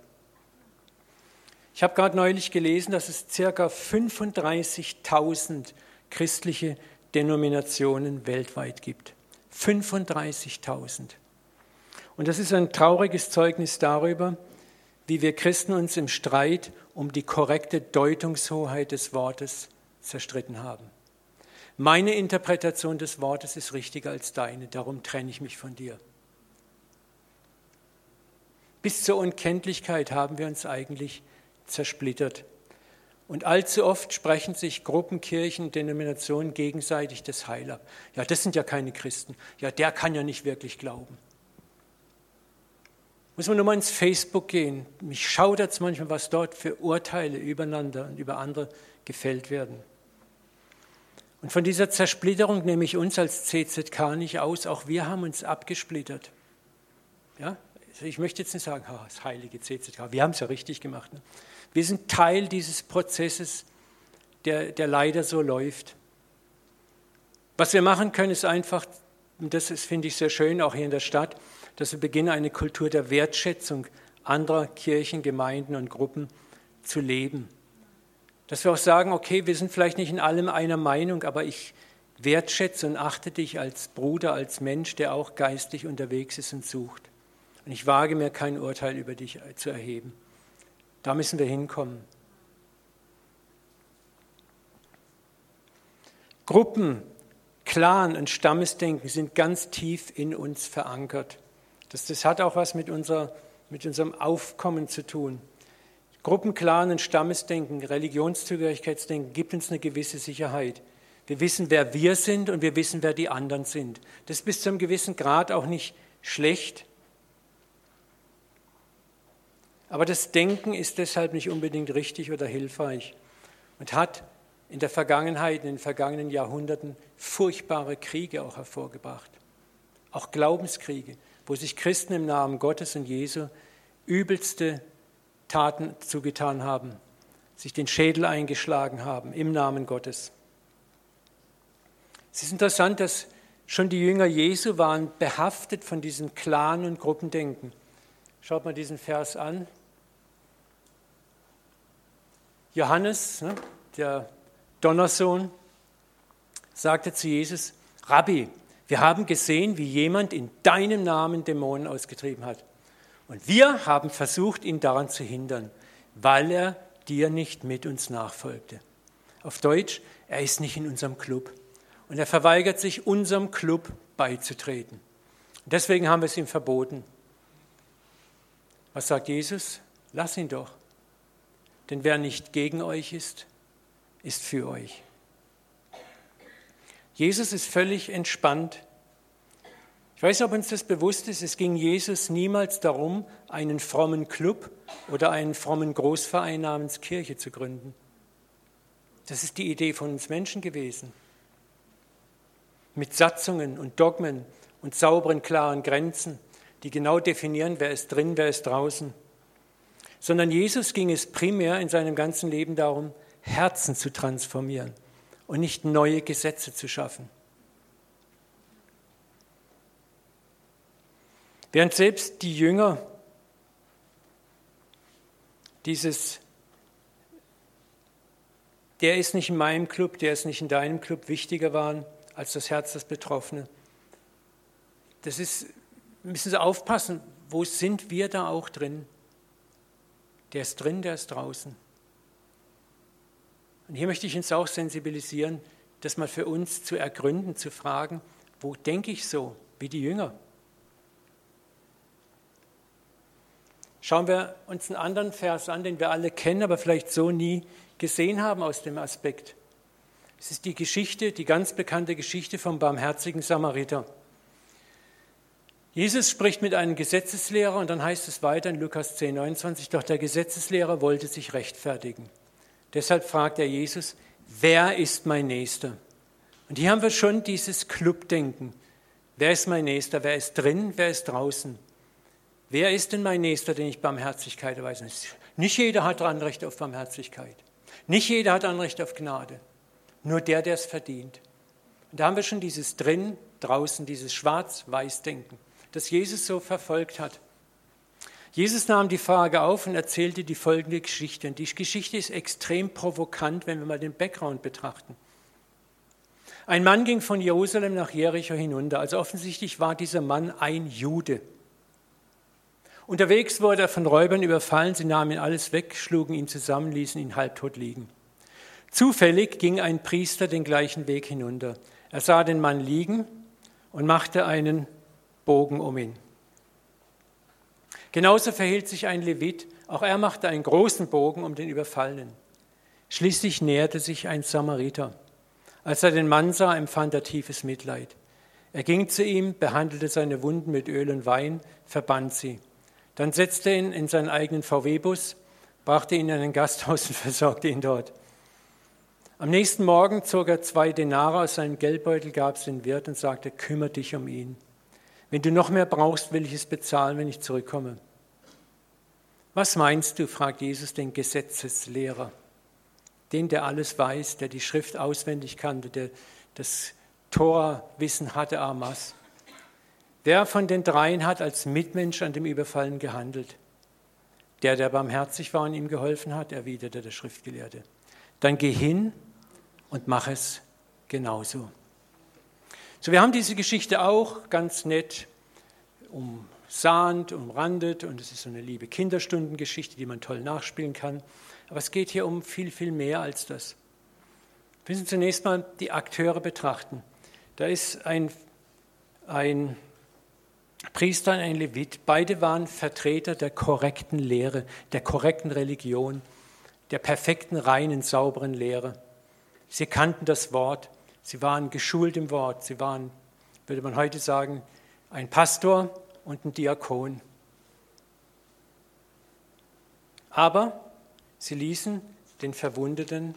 Ich habe gerade neulich gelesen, dass es circa 35.000 christliche Denominationen weltweit gibt. 35.000. Und das ist ein trauriges Zeugnis darüber, wie wir Christen uns im Streit um die korrekte Deutungshoheit des Wortes zerstritten haben. Meine Interpretation des Wortes ist richtiger als deine, darum trenne ich mich von dir. Bis zur Unkenntlichkeit haben wir uns eigentlich zersplittert. Und allzu oft sprechen sich Gruppen, Kirchen, Denominationen gegenseitig das Heil ab. Ja, das sind ja keine Christen. Ja, der kann ja nicht wirklich glauben. Muss man nur mal ins Facebook gehen. Mich schaudert es manchmal, was dort für Urteile übereinander und über andere gefällt werden. Und von dieser Zersplitterung nehme ich uns als CZK nicht aus. Auch wir haben uns abgesplittert. Ja? Also ich möchte jetzt nicht sagen, oh, das heilige CZK, wir haben es ja richtig gemacht. Ne? Wir sind Teil dieses Prozesses, der, der leider so läuft. Was wir machen können, ist einfach, und das ist, finde ich sehr schön, auch hier in der Stadt, dass wir beginnen, eine Kultur der Wertschätzung anderer Kirchen, Gemeinden und Gruppen zu leben. Dass wir auch sagen, okay, wir sind vielleicht nicht in allem einer Meinung, aber ich wertschätze und achte dich als Bruder, als Mensch, der auch geistig unterwegs ist und sucht. Und ich wage mir kein Urteil über dich zu erheben. Da müssen wir hinkommen. Gruppen, Clan und Stammesdenken sind ganz tief in uns verankert. Das, das hat auch was mit, unserer, mit unserem Aufkommen zu tun. Gruppenclan und Stammesdenken, Religionszugehörigkeitsdenken gibt uns eine gewisse Sicherheit. Wir wissen, wer wir sind und wir wissen, wer die anderen sind. Das ist bis zu einem gewissen Grad auch nicht schlecht. Aber das Denken ist deshalb nicht unbedingt richtig oder hilfreich und hat in der Vergangenheit, in den vergangenen Jahrhunderten furchtbare Kriege auch hervorgebracht. Auch Glaubenskriege, wo sich Christen im Namen Gottes und Jesu übelste Taten zugetan haben, sich den Schädel eingeschlagen haben im Namen Gottes. Es ist interessant, dass schon die Jünger Jesu waren behaftet von diesem Clan- und Gruppendenken. Schaut mal diesen Vers an. Johannes, ne, der Donnersohn, sagte zu Jesus, Rabbi, wir haben gesehen, wie jemand in deinem Namen Dämonen ausgetrieben hat. Und wir haben versucht, ihn daran zu hindern, weil er dir nicht mit uns nachfolgte. Auf Deutsch, er ist nicht in unserem Club. Und er verweigert sich, unserem Club beizutreten. Und deswegen haben wir es ihm verboten. Was sagt Jesus? Lass ihn doch. Denn wer nicht gegen euch ist, ist für euch. Jesus ist völlig entspannt. Ich weiß nicht, ob uns das bewusst ist. Es ging Jesus niemals darum, einen frommen Club oder einen frommen Großverein namens Kirche zu gründen. Das ist die Idee von uns Menschen gewesen. Mit Satzungen und Dogmen und sauberen, klaren Grenzen, die genau definieren, wer ist drin, wer ist draußen sondern Jesus ging es primär in seinem ganzen Leben darum, Herzen zu transformieren und nicht neue Gesetze zu schaffen. Während selbst die Jünger dieses, der ist nicht in meinem Club, der ist nicht in deinem Club, wichtiger waren als das Herz des Betroffenen. Das ist, müssen Sie aufpassen, wo sind wir da auch drin? Der ist drin, der ist draußen. Und hier möchte ich uns auch sensibilisieren, das mal für uns zu ergründen, zu fragen, wo denke ich so wie die Jünger? Schauen wir uns einen anderen Vers an, den wir alle kennen, aber vielleicht so nie gesehen haben aus dem Aspekt. Es ist die Geschichte, die ganz bekannte Geschichte vom barmherzigen Samariter. Jesus spricht mit einem Gesetzeslehrer und dann heißt es weiter in Lukas 10, 29, doch der Gesetzeslehrer wollte sich rechtfertigen. Deshalb fragt er Jesus, wer ist mein Nächster? Und hier haben wir schon dieses Clubdenken. Wer ist mein Nächster? Wer ist drin? Wer ist draußen? Wer ist denn mein Nächster, den ich Barmherzigkeit erweise? Nicht jeder hat Anrecht auf Barmherzigkeit. Nicht jeder hat Anrecht auf Gnade. Nur der, der es verdient. Und da haben wir schon dieses drin, draußen, dieses Schwarz-Weiß-Denken das Jesus so verfolgt hat. Jesus nahm die Frage auf und erzählte die folgende Geschichte. Und die Geschichte ist extrem provokant, wenn wir mal den Background betrachten. Ein Mann ging von Jerusalem nach Jericho hinunter. Also offensichtlich war dieser Mann ein Jude. Unterwegs wurde er von Räubern überfallen. Sie nahmen ihn alles weg, schlugen ihn zusammen, ließen ihn halbtot liegen. Zufällig ging ein Priester den gleichen Weg hinunter. Er sah den Mann liegen und machte einen Bogen um ihn. Genauso verhielt sich ein Levit, auch er machte einen großen Bogen um den Überfallenen. Schließlich näherte sich ein Samariter. Als er den Mann sah, empfand er tiefes Mitleid. Er ging zu ihm, behandelte seine Wunden mit Öl und Wein, verband sie. Dann setzte er ihn in seinen eigenen VW-Bus, brachte ihn in ein Gasthaus und versorgte ihn dort. Am nächsten Morgen zog er zwei Denare aus seinem Geldbeutel, gab es den Wirt und sagte, kümmere dich um ihn. Wenn du noch mehr brauchst, will ich es bezahlen, wenn ich zurückkomme. Was meinst du, fragt Jesus den Gesetzeslehrer, den, der alles weiß, der die Schrift auswendig kannte, der das Torwissen hatte, Amas. Wer von den dreien hat als Mitmensch an dem Überfallen gehandelt? Der, der barmherzig war und ihm geholfen hat, erwiderte der Schriftgelehrte. Dann geh hin und mach es genauso. So, wir haben diese Geschichte auch ganz nett umsahnt, umrandet und es ist so eine liebe Kinderstundengeschichte, die man toll nachspielen kann. Aber es geht hier um viel, viel mehr als das. Wir müssen zunächst mal die Akteure betrachten. Da ist ein, ein Priester und ein Levit. Beide waren Vertreter der korrekten Lehre, der korrekten Religion, der perfekten, reinen, sauberen Lehre. Sie kannten das Wort. Sie waren geschult im Wort. Sie waren, würde man heute sagen, ein Pastor und ein Diakon. Aber sie ließen den Verwundeten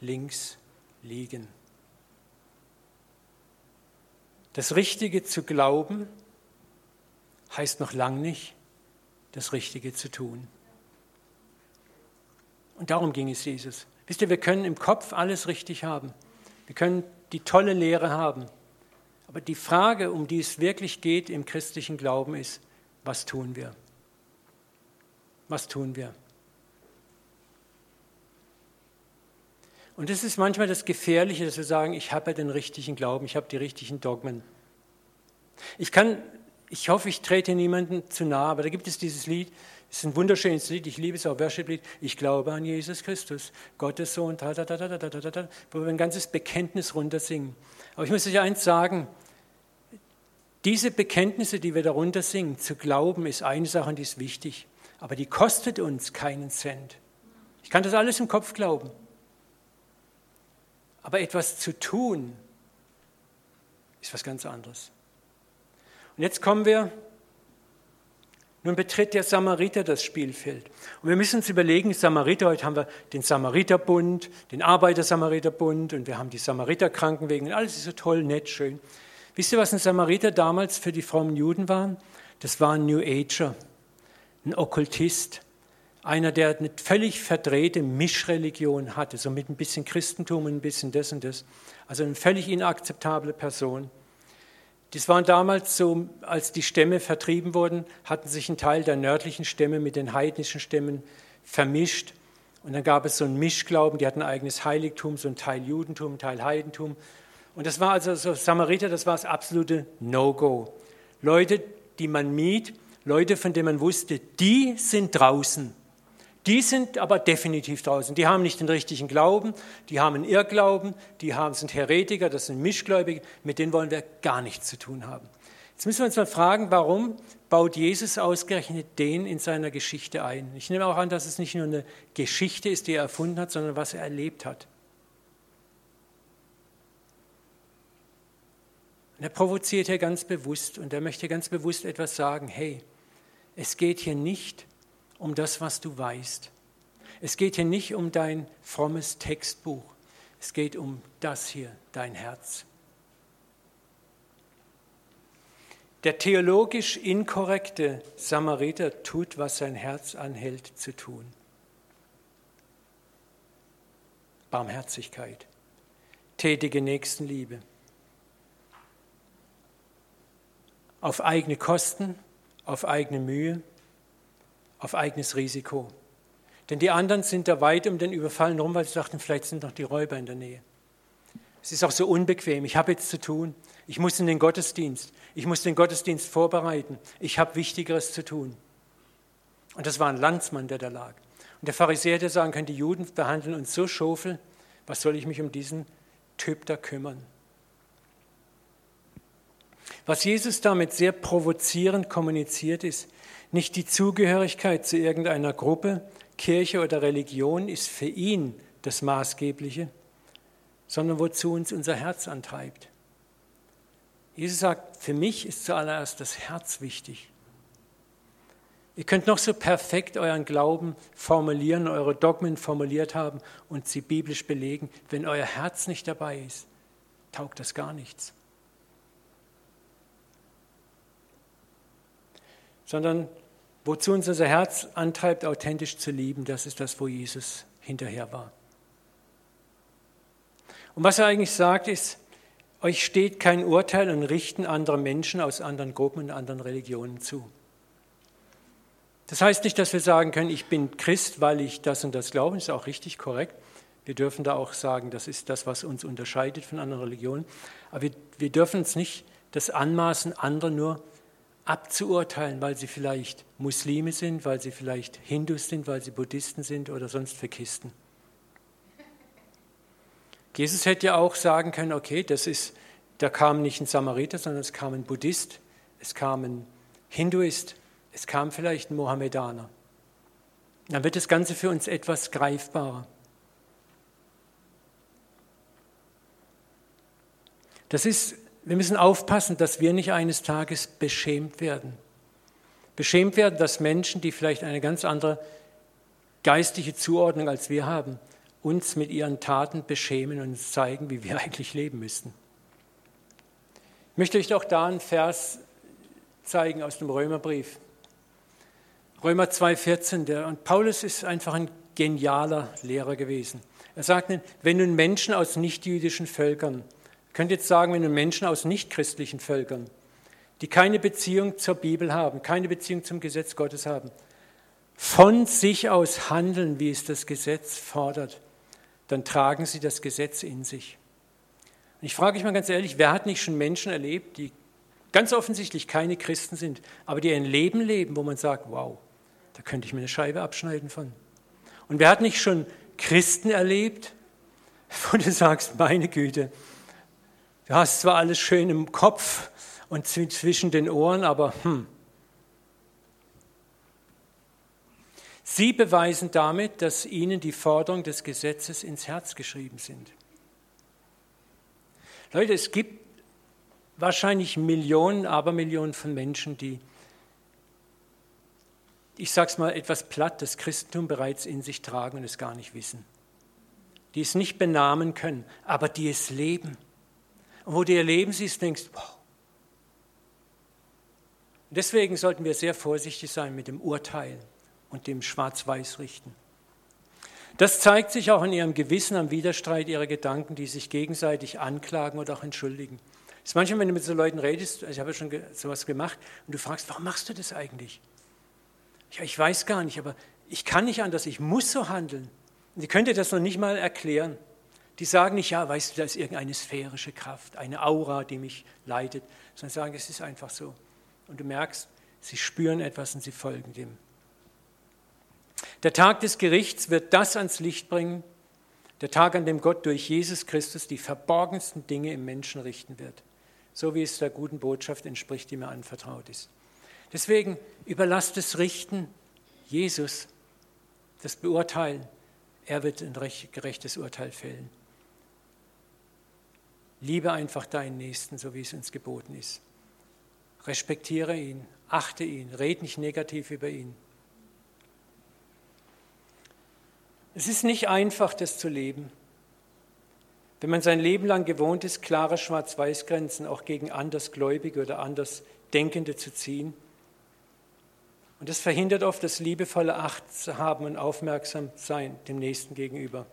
links liegen. Das Richtige zu glauben heißt noch lang nicht, das Richtige zu tun. Und darum ging es Jesus. Wisst ihr, wir können im Kopf alles richtig haben. Wir können die tolle Lehre haben. Aber die Frage, um die es wirklich geht im christlichen Glauben, ist, was tun wir? Was tun wir? Und das ist manchmal das Gefährliche, dass wir sagen, ich habe ja den richtigen Glauben, ich habe die richtigen Dogmen. Ich kann, ich hoffe, ich trete niemandem zu nahe, aber da gibt es dieses Lied, es ist ein wunderschönes Lied, ich liebe es auch, Worship-Lied. Ich glaube an Jesus Christus, Gottes Sohn, da, da, da, da, da, da, da, wo wir ein ganzes Bekenntnis runtersingen. Aber ich muss euch eins sagen, diese Bekenntnisse, die wir darunter singen, zu glauben, ist eine Sache und die ist wichtig. Aber die kostet uns keinen Cent. Ich kann das alles im Kopf glauben. Aber etwas zu tun, ist was ganz anderes. Und jetzt kommen wir, nun betritt der Samariter das Spielfeld. Und wir müssen uns überlegen, Samariter, heute haben wir den Samariterbund, den Arbeiter-Samariterbund und wir haben die Samariterkrankenwegen, alles ist so toll, nett, schön. Wisst ihr, was ein Samariter damals für die frommen Juden waren? Das war ein New Ager, ein Okkultist, einer, der eine völlig verdrehte Mischreligion hatte, so mit ein bisschen Christentum und ein bisschen das und das. Also eine völlig inakzeptable Person. Das waren damals so, als die Stämme vertrieben wurden, hatten sich ein Teil der nördlichen Stämme mit den heidnischen Stämmen vermischt. Und dann gab es so einen Mischglauben, die hatten ein eigenes Heiligtum, so ein Teil Judentum, ein Teil Heidentum. Und das war also so Samariter, das war das absolute No-Go. Leute, die man miet, Leute, von denen man wusste, die sind draußen. Die sind aber definitiv draußen. Die haben nicht den richtigen Glauben, die haben einen Irrglauben, die haben, sind Heretiker, das sind Mischgläubige, mit denen wollen wir gar nichts zu tun haben. Jetzt müssen wir uns mal fragen, warum baut Jesus ausgerechnet den in seiner Geschichte ein? Ich nehme auch an, dass es nicht nur eine Geschichte ist, die er erfunden hat, sondern was er erlebt hat. Und er provoziert hier ganz bewusst und er möchte ganz bewusst etwas sagen. Hey, es geht hier nicht um das, was du weißt. Es geht hier nicht um dein frommes Textbuch. Es geht um das hier, dein Herz. Der theologisch inkorrekte Samariter tut, was sein Herz anhält zu tun. Barmherzigkeit, tätige Nächstenliebe. Auf eigene Kosten, auf eigene Mühe, auf eigenes Risiko. Denn die anderen sind da weit um den Überfallen rum, weil sie dachten, vielleicht sind noch die Räuber in der Nähe. Es ist auch so unbequem. Ich habe jetzt zu tun. Ich muss in den Gottesdienst. Ich muss den Gottesdienst vorbereiten. Ich habe Wichtigeres zu tun. Und das war ein Landsmann, der da lag. Und der Pharisäer hätte sagen können, die Juden behandeln uns so schofel, was soll ich mich um diesen Typ da kümmern? Was Jesus damit sehr provozierend kommuniziert ist, nicht die Zugehörigkeit zu irgendeiner Gruppe, Kirche oder Religion ist für ihn das Maßgebliche, sondern wozu uns unser Herz antreibt. Jesus sagt, für mich ist zuallererst das Herz wichtig. Ihr könnt noch so perfekt euren Glauben formulieren, eure Dogmen formuliert haben und sie biblisch belegen. Wenn euer Herz nicht dabei ist, taugt das gar nichts. Sondern Wozu uns unser Herz antreibt, authentisch zu lieben, das ist das, wo Jesus hinterher war. Und was er eigentlich sagt, ist, euch steht kein Urteil und Richten anderer Menschen aus anderen Gruppen und anderen Religionen zu. Das heißt nicht, dass wir sagen können, ich bin Christ, weil ich das und das glaube, das ist auch richtig korrekt. Wir dürfen da auch sagen, das ist das, was uns unterscheidet von anderen Religionen. Aber wir, wir dürfen uns nicht das anmaßen, andere nur abzuurteilen, weil sie vielleicht Muslime sind, weil sie vielleicht Hindus sind, weil sie Buddhisten sind oder sonst für Kisten. Jesus hätte ja auch sagen können, okay, das ist, da kam nicht ein Samariter, sondern es kam ein Buddhist, es kam ein Hinduist, es kam vielleicht ein Mohammedaner. Dann wird das Ganze für uns etwas greifbarer. Das ist wir müssen aufpassen, dass wir nicht eines Tages beschämt werden. Beschämt werden, dass Menschen, die vielleicht eine ganz andere geistliche Zuordnung als wir haben, uns mit ihren Taten beschämen und uns zeigen, wie wir eigentlich leben müssten. Ich möchte euch auch da einen Vers zeigen aus dem Römerbrief. Römer 2,14. Der, und Paulus ist einfach ein genialer Lehrer gewesen. Er sagt, wenn nun Menschen aus nichtjüdischen Völkern, könnt jetzt sagen, wenn nun Menschen aus nichtchristlichen Völkern, die keine Beziehung zur Bibel haben, keine Beziehung zum Gesetz Gottes haben, von sich aus handeln, wie es das Gesetz fordert, dann tragen sie das Gesetz in sich. Und ich frage mich mal ganz ehrlich, wer hat nicht schon Menschen erlebt, die ganz offensichtlich keine Christen sind, aber die ein Leben leben, wo man sagt, wow, da könnte ich mir eine Scheibe abschneiden von. Und wer hat nicht schon Christen erlebt, wo du sagst, meine Güte, du hast zwar alles schön im Kopf und zwischen den Ohren, aber hm. Sie beweisen damit, dass ihnen die Forderungen des Gesetzes ins Herz geschrieben sind. Leute, es gibt wahrscheinlich Millionen, Abermillionen von Menschen, die ich sage es mal etwas platt, das Christentum bereits in sich tragen und es gar nicht wissen. Die es nicht benamen können, aber die es leben. Und wo du ihr Leben siehst, denkst, wow. Deswegen sollten wir sehr vorsichtig sein mit dem Urteilen und dem Schwarz-Weiß-Richten. Das zeigt sich auch in ihrem Gewissen am Widerstreit ihrer Gedanken, die sich gegenseitig anklagen oder auch entschuldigen. Das ist manchmal, wenn du mit so Leuten redest, also ich habe ja schon sowas gemacht, und du fragst, warum machst du das eigentlich? Ja, ich weiß gar nicht, aber ich kann nicht anders, ich muss so handeln. Und die könnt das noch nicht mal erklären. Die sagen nicht, ja, weißt du, da ist irgendeine sphärische Kraft, eine Aura, die mich leitet, sondern sagen, es ist einfach so. Und du merkst, sie spüren etwas und sie folgen dem. Der Tag des Gerichts wird das ans Licht bringen, der Tag, an dem Gott durch Jesus Christus die verborgensten Dinge im Menschen richten wird, so wie es der guten Botschaft entspricht, die mir anvertraut ist. Deswegen überlasst das Richten Jesus, das Beurteilen. Er wird ein gerechtes Urteil fällen. Liebe einfach deinen Nächsten, so wie es uns geboten ist. Respektiere ihn, achte ihn, red nicht negativ über ihn. Es ist nicht einfach, das zu leben. Wenn man sein Leben lang gewohnt ist, klare Schwarz-Weiß-Grenzen auch gegen Andersgläubige oder Andersdenkende zu ziehen, und das verhindert oft das liebevolle Acht zu haben und aufmerksam sein dem Nächsten gegenüber.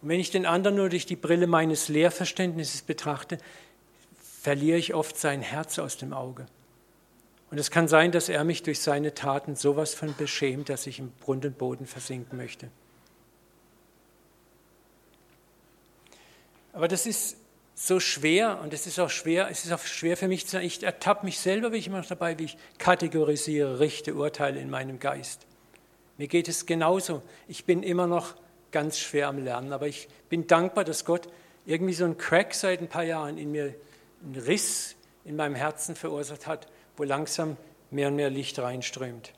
Und wenn ich den anderen nur durch die Brille meines Lehrverständnisses betrachte, verliere ich oft sein Herz aus dem Auge. Und es kann sein, dass er mich durch seine Taten sowas von beschämt, dass ich im Grund und Boden versinken möchte. Aber das ist so schwer und es ist auch schwer, es ist auch schwer für mich zu sagen, ich ertappe mich selber, wie ich immer noch dabei, wie ich kategorisiere, richte, urteile in meinem Geist. Mir geht es genauso. Ich bin immer noch ganz schwer am Lernen, aber ich bin dankbar, dass Gott irgendwie so einen Crack seit ein paar Jahren in mir, einen Riss in meinem Herzen verursacht hat, wo langsam mehr und mehr Licht reinströmt.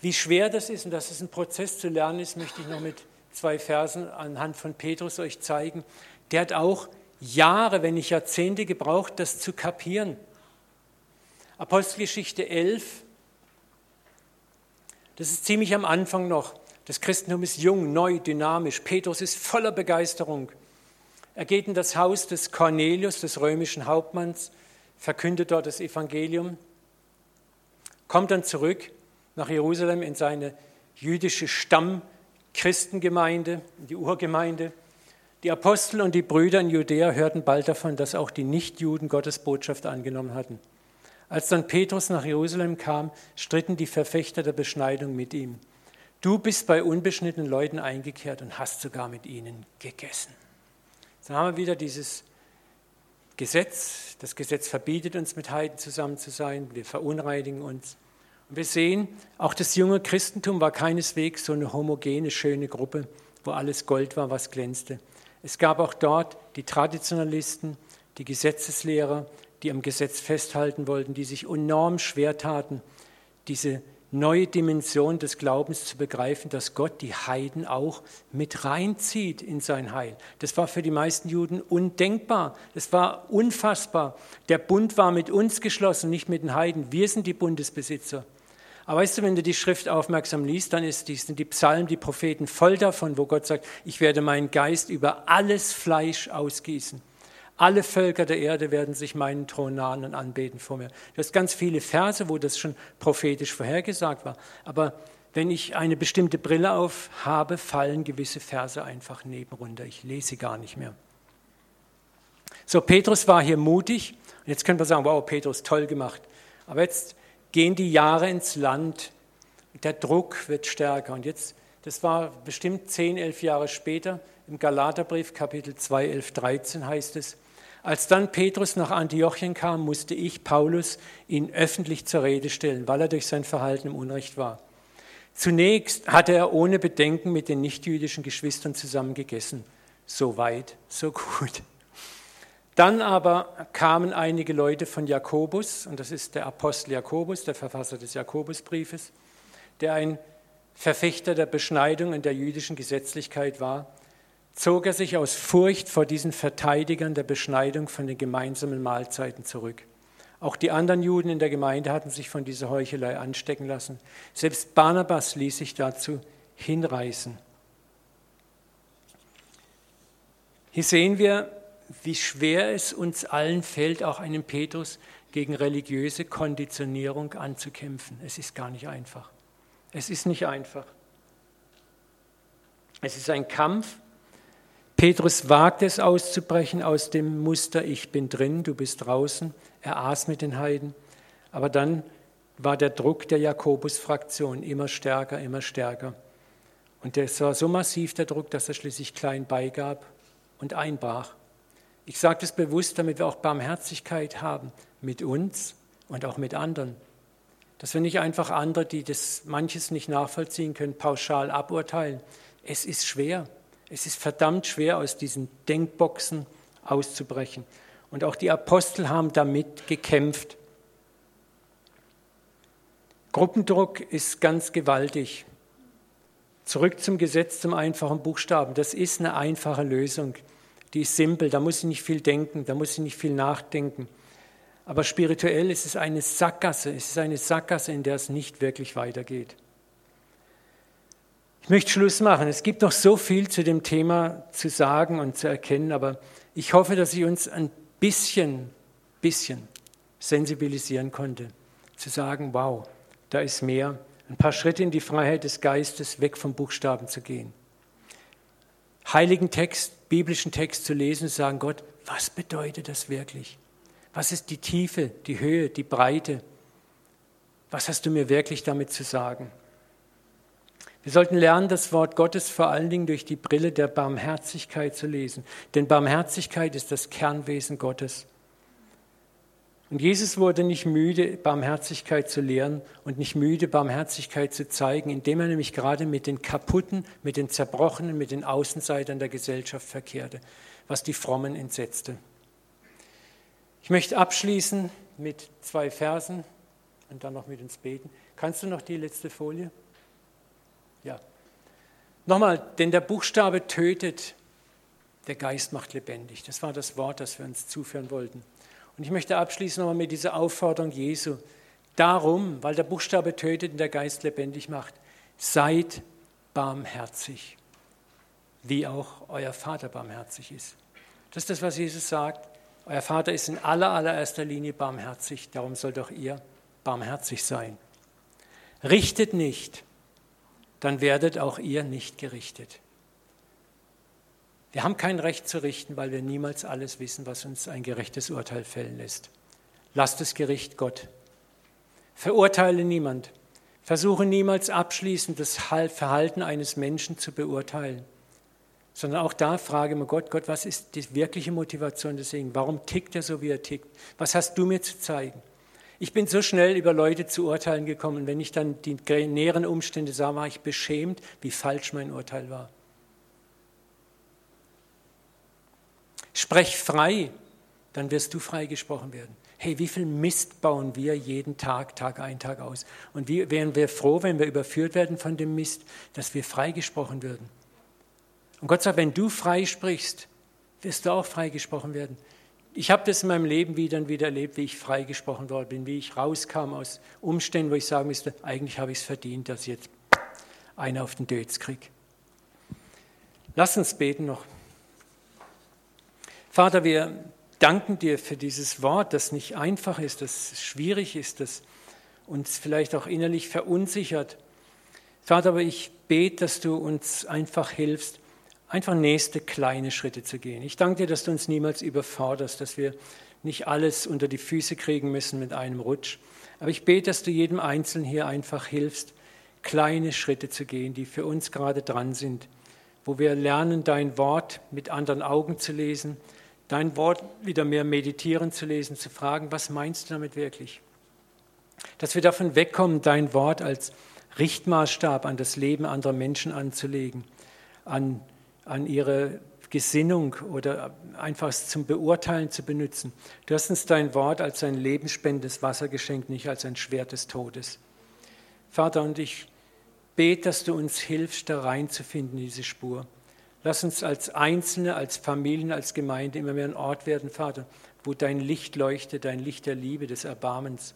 Wie schwer das ist und dass es ein Prozess zu lernen ist, möchte ich noch mit zwei Versen anhand von Petrus euch zeigen. Der hat auch Jahre, wenn nicht Jahrzehnte gebraucht, das zu kapieren. Apostelgeschichte 11, das ist ziemlich am Anfang noch. Das Christentum ist jung, neu, dynamisch. Petrus ist voller Begeisterung. Er geht in das Haus des Cornelius, des römischen Hauptmanns, verkündet dort das Evangelium, kommt dann zurück nach Jerusalem in seine jüdische Stammchristengemeinde, die Urgemeinde die Apostel und die Brüder in Judäa hörten bald davon, dass auch die Nichtjuden Gottes Botschaft angenommen hatten. Als dann Petrus nach Jerusalem kam, stritten die Verfechter der Beschneidung mit ihm. Du bist bei unbeschnittenen Leuten eingekehrt und hast sogar mit ihnen gegessen. Dann haben wir wieder dieses Gesetz. Das Gesetz verbietet uns, mit Heiden zusammen zu sein. Wir verunreinigen uns. Und wir sehen, auch das junge Christentum war keineswegs so eine homogene, schöne Gruppe, wo alles Gold war, was glänzte. Es gab auch dort die Traditionalisten, die Gesetzeslehrer, die am Gesetz festhalten wollten, die sich enorm schwer taten, diese neue Dimension des Glaubens zu begreifen, dass Gott die Heiden auch mit reinzieht in sein Heil. Das war für die meisten Juden undenkbar. Das war unfassbar. Der Bund war mit uns geschlossen, nicht mit den Heiden. Wir sind die Bundesbesitzer. Aber weißt du, wenn du die Schrift aufmerksam liest, dann ist die, sind die Psalmen, die Propheten voll davon, wo Gott sagt, ich werde meinen Geist über alles Fleisch ausgießen. Alle Völker der Erde werden sich meinen Thron nahen und anbeten vor mir. Du hast ganz viele Verse, wo das schon prophetisch vorhergesagt war. Aber wenn ich eine bestimmte Brille auf habe, fallen gewisse Verse einfach nebenrunter. Ich lese gar nicht mehr. So, Petrus war hier mutig. Und jetzt können wir sagen, wow, Petrus, toll gemacht. Aber jetzt gehen die Jahre ins Land. Der Druck wird stärker. Und jetzt, das war bestimmt 10, 11 Jahre später, im Galaterbrief Kapitel 2, 11, 13 heißt es, als dann Petrus nach Antiochien kam, musste ich, Paulus, ihn öffentlich zur Rede stellen, weil er durch sein Verhalten im Unrecht war. Zunächst hatte er ohne Bedenken mit den nichtjüdischen Geschwistern zusammen gegessen. So weit, so gut. Dann aber kamen einige Leute von Jakobus, und das ist der Apostel Jakobus, der Verfasser des Jakobusbriefes, der ein Verfechter der Beschneidung und der jüdischen Gesetzlichkeit war, zog er sich aus Furcht vor diesen Verteidigern der Beschneidung von den gemeinsamen Mahlzeiten zurück. Auch die anderen Juden in der Gemeinde hatten sich von dieser Heuchelei anstecken lassen. Selbst Barnabas ließ sich dazu hinreißen. Hier sehen wir, wie schwer es uns allen fällt, auch einem Petrus gegen religiöse Konditionierung anzukämpfen. Es ist gar nicht einfach. Es ist nicht einfach. Es ist ein Kampf. Petrus wagt es auszubrechen aus dem Muster, ich bin drin, du bist draußen. Er aß mit den Heiden. Aber dann war der Druck der Jakobus-Fraktion immer stärker, immer stärker. Und es war so massiv der Druck, dass er schließlich klein beigab und einbrach. Ich sage das bewusst, damit wir auch Barmherzigkeit haben mit uns und auch mit anderen. Dass wir nicht einfach andere, die das manches nicht nachvollziehen können, pauschal aburteilen. Es ist schwer. Es ist verdammt schwer, aus diesen Denkboxen auszubrechen. Und auch die Apostel haben damit gekämpft. Gruppendruck ist ganz gewaltig. Zurück zum Gesetz, zum einfachen Buchstaben. Das ist eine einfache Lösung die ist simpel, da muss ich nicht viel denken, da muss ich nicht viel nachdenken. Aber spirituell ist es eine Sackgasse, es ist eine Sackgasse, in der es nicht wirklich weitergeht. Ich möchte Schluss machen. Es gibt noch so viel zu dem Thema zu sagen und zu erkennen, aber ich hoffe, dass ich uns ein bisschen, bisschen sensibilisieren konnte, zu sagen, wow, da ist mehr, ein paar Schritte in die Freiheit des Geistes, weg vom Buchstaben zu gehen. Heiligen Text biblischen Text zu lesen und sagen, Gott, was bedeutet das wirklich? Was ist die Tiefe, die Höhe, die Breite? Was hast du mir wirklich damit zu sagen? Wir sollten lernen, das Wort Gottes vor allen Dingen durch die Brille der Barmherzigkeit zu lesen. Denn Barmherzigkeit ist das Kernwesen Gottes. Und Jesus wurde nicht müde, Barmherzigkeit zu lehren und nicht müde, Barmherzigkeit zu zeigen, indem er nämlich gerade mit den Kaputten, mit den Zerbrochenen, mit den Außenseitern der Gesellschaft verkehrte, was die Frommen entsetzte. Ich möchte abschließen mit zwei Versen und dann noch mit uns beten. Kannst du noch die letzte Folie? Nochmal, denn der Buchstabe tötet, der Geist macht lebendig. Das war das Wort, das wir uns zuführen wollten. Und ich möchte abschließen nochmal mit dieser Aufforderung Jesu. Darum, weil der Buchstabe tötet und der Geist lebendig macht, seid barmherzig, wie auch euer Vater barmherzig ist. Das ist das, was Jesus sagt. Euer Vater ist in aller, allererster Linie barmherzig, darum sollt auch ihr barmherzig sein. Richtet nicht, dann werdet auch ihr nicht gerichtet. Wir haben kein Recht zu richten, weil wir niemals alles wissen, was uns ein gerechtes Urteil fällen lässt. Lasst das Gericht Gott. Verurteile niemand. Versuche niemals abschließend das Verhalten eines Menschen zu beurteilen, sondern auch da frage mir Gott, Gott, was ist die wirkliche Motivation des Segen? Warum tickt er so, wie er tickt? Was hast du mir zu zeigen? Ich bin so schnell über Leute zu urteilen gekommen, wenn ich dann die näheren Umstände sah, war ich beschämt, wie falsch mein Urteil war. Sprech frei, dann wirst du freigesprochen werden. Hey, wie viel Mist bauen wir jeden Tag, Tag ein, Tag aus? Und wie wären wir froh, wenn wir überführt werden von dem Mist, dass wir freigesprochen würden? Und Gott sagt, wenn du frei sprichst, wirst du auch freigesprochen werden. Ich habe das in meinem Leben wieder und wieder erlebt, wie ich freigesprochen worden bin, wie ich rauskam aus Umständen, wo ich sagen müsste, eigentlich habe ich es verdient, dass ich jetzt einer auf den Dötz kriege. Lass uns beten noch. Vater, wir danken dir für dieses Wort, das nicht einfach ist, das schwierig ist, das uns vielleicht auch innerlich verunsichert. Vater, aber ich bete, dass du uns einfach hilfst, einfach nächste kleine Schritte zu gehen. Ich danke dir, dass du uns niemals überforderst, dass wir nicht alles unter die Füße kriegen müssen mit einem Rutsch. Aber ich bete, dass du jedem Einzelnen hier einfach hilfst, kleine Schritte zu gehen, die für uns gerade dran sind, wo wir lernen, dein Wort mit anderen Augen zu lesen, dein Wort wieder mehr meditieren zu lesen, zu fragen, was meinst du damit wirklich? Dass wir davon wegkommen, dein Wort als Richtmaßstab an das Leben anderer Menschen anzulegen, an an ihre Gesinnung oder einfach zum Beurteilen zu benutzen. Du hast uns dein Wort als ein lebensspendendes Wasser geschenkt, nicht als ein Schwert des Todes. Vater, und ich bete, dass du uns hilfst, da reinzufinden, diese Spur. Lass uns als Einzelne, als Familien, als Gemeinde immer mehr ein Ort werden, Vater, wo dein Licht leuchtet, dein Licht der Liebe, des Erbarmens.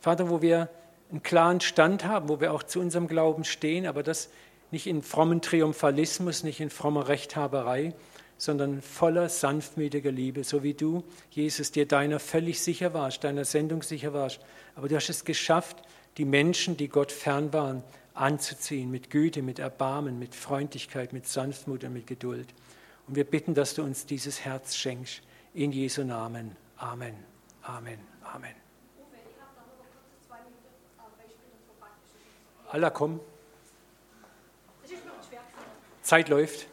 Vater, wo wir einen klaren Stand haben, wo wir auch zu unserem Glauben stehen, aber das nicht in frommen Triumphalismus, nicht in frommer Rechthaberei, sondern voller sanftmütiger Liebe, so wie du, Jesus, dir deiner völlig sicher warst, deiner Sendung sicher warst. Aber du hast es geschafft, die Menschen, die Gott fern waren, anzuziehen mit Güte, mit Erbarmen, mit Freundlichkeit, mit Sanftmut und mit Geduld. Und wir bitten, dass du uns dieses Herz schenkst. In Jesu Namen. Amen. Amen. Amen. Allah komm. Zeit läuft.